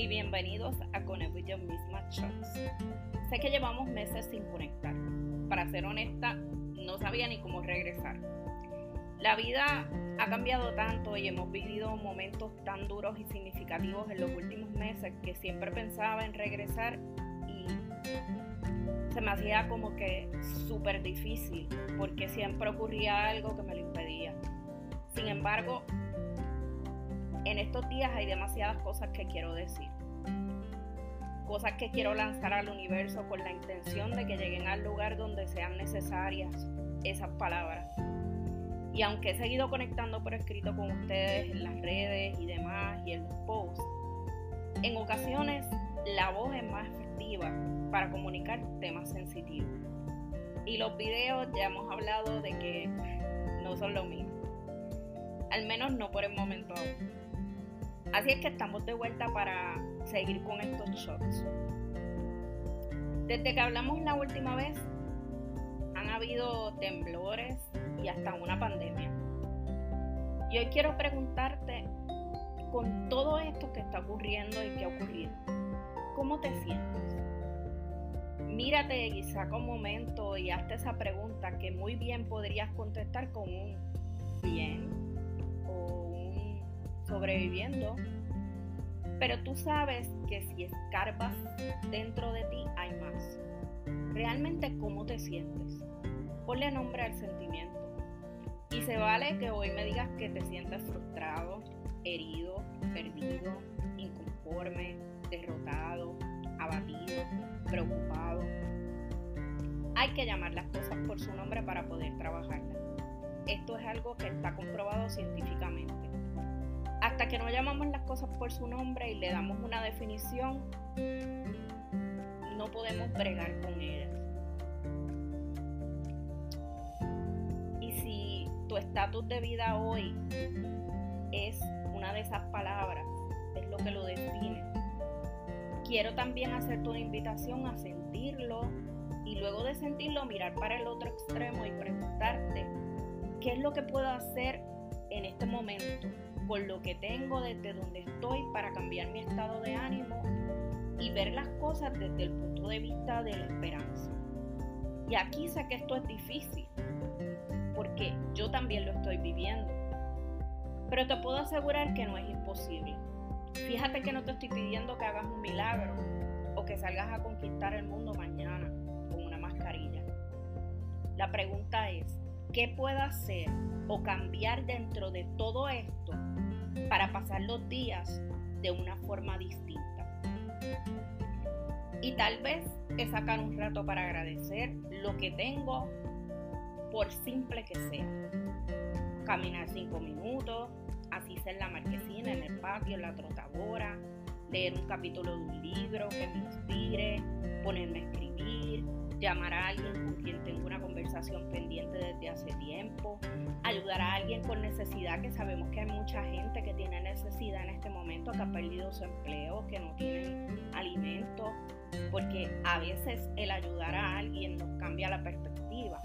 y bienvenidos a Connect with Your Misma Shots. Sé que llevamos meses sin conectar. Para ser honesta, no sabía ni cómo regresar. La vida ha cambiado tanto y hemos vivido momentos tan duros y significativos en los últimos meses que siempre pensaba en regresar y se me hacía como que súper difícil porque siempre ocurría algo que me lo impedía. Sin embargo, en estos días hay demasiadas cosas que quiero decir. Cosas que quiero lanzar al universo con la intención de que lleguen al lugar donde sean necesarias esas palabras. Y aunque he seguido conectando por escrito con ustedes en las redes y demás y en los posts, en ocasiones la voz es más efectiva para comunicar temas sensitivos. Y los videos ya hemos hablado de que no son lo mismo. Al menos no por el momento aún. Así es que estamos de vuelta para seguir con estos shots. Desde que hablamos la última vez, han habido temblores y hasta una pandemia. Y hoy quiero preguntarte, con todo esto que está ocurriendo y que ha ocurrido, ¿cómo te sientes? Mírate y saca un momento y hazte esa pregunta que muy bien podrías contestar con un sobreviviendo. Pero tú sabes que si escarbas dentro de ti hay más. Realmente cómo te sientes. Ponle nombre al sentimiento. Y se vale que hoy me digas que te sientes frustrado, herido, perdido, inconforme, derrotado, abatido, preocupado. Hay que llamar las cosas por su nombre para poder trabajarlas. Esto es algo que está comprobado científicamente. Hasta que no llamamos las cosas por su nombre y le damos una definición, no podemos bregar con ellas. Y si tu estatus de vida hoy es una de esas palabras, es lo que lo define, quiero también hacerte una invitación a sentirlo y luego de sentirlo mirar para el otro extremo y preguntarte qué es lo que puedo hacer en este momento con lo que tengo desde donde estoy para cambiar mi estado de ánimo y ver las cosas desde el punto de vista de la esperanza. Y aquí sé que esto es difícil, porque yo también lo estoy viviendo. Pero te puedo asegurar que no es imposible. Fíjate que no te estoy pidiendo que hagas un milagro o que salgas a conquistar el mundo mañana con una mascarilla. La pregunta es, ¿qué puedo hacer o cambiar dentro de todo esto para pasar los días de una forma distinta. Y tal vez es sacar un rato para agradecer lo que tengo, por simple que sea. Caminar cinco minutos, así ser la marquesina, en el patio, en la trotadora, leer un capítulo de un libro que me inspire, ponerme a escribir, llamar a alguien con quien tengo una conversación pendiente desde hace tiempo, ayudar a alguien con necesidad, que sabemos que hay mucha gente que tiene necesidad en este momento, que ha perdido su empleo, que no tienen alimento, porque a veces el ayudar a alguien nos cambia la perspectiva.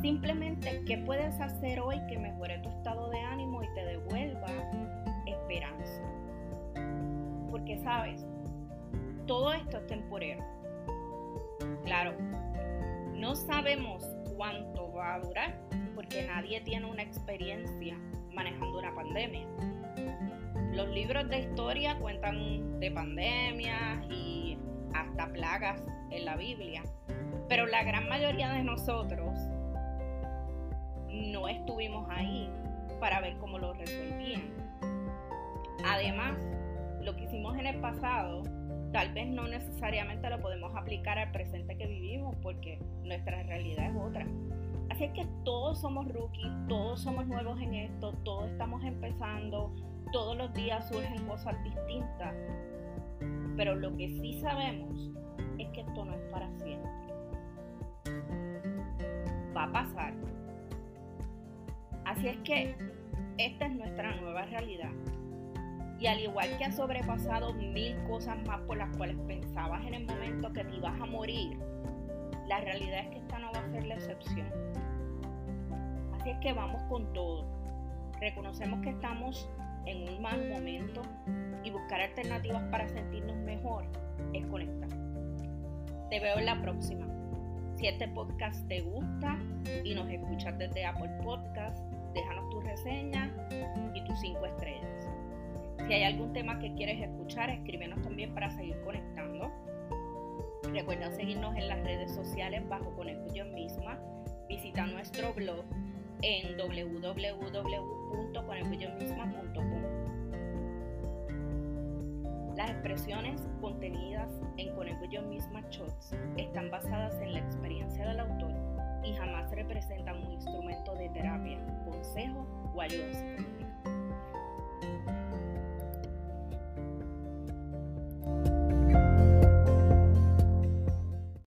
Simplemente, ¿qué puedes hacer hoy que mejore tu estado de ánimo y te devuelva esperanza? Porque sabes, todo esto es temporero. Claro, no sabemos cuánto va a durar porque nadie tiene una experiencia manejando una pandemia. Los libros de historia cuentan de pandemias y hasta plagas en la Biblia, pero la gran mayoría de nosotros no estuvimos ahí para ver cómo lo resolvían. Además, lo que hicimos en el pasado tal vez no necesariamente lo podemos aplicar al presente que vivimos porque nuestra realidad es otra. Así es que todos somos rookies, todos somos nuevos en esto, todos estamos empezando, todos los días surgen cosas distintas. Pero lo que sí sabemos es que esto no es para siempre. Va a pasar. Así es que esta es nuestra nueva realidad. Y al igual que has sobrepasado mil cosas más por las cuales pensabas en el momento que te ibas a morir, la realidad es que esta no va a ser la excepción. Así es que vamos con todo. Reconocemos que estamos en un mal momento y buscar alternativas para sentirnos mejor es conectar. Te veo en la próxima. Si este podcast te gusta y nos escuchas desde Apple Podcast, déjanos tu reseña y tus cinco estrellas. Si hay algún tema que quieres escuchar, escríbenos también para seguir conectando. Recuerda seguirnos en las redes sociales bajo Conecto Yo Misma. Visita nuestro blog en www.conectoyomisma.com. Las expresiones contenidas en Conecto Yo Misma Shots están basadas en la experiencia del autor y jamás representan un instrumento de terapia, consejo o ayuda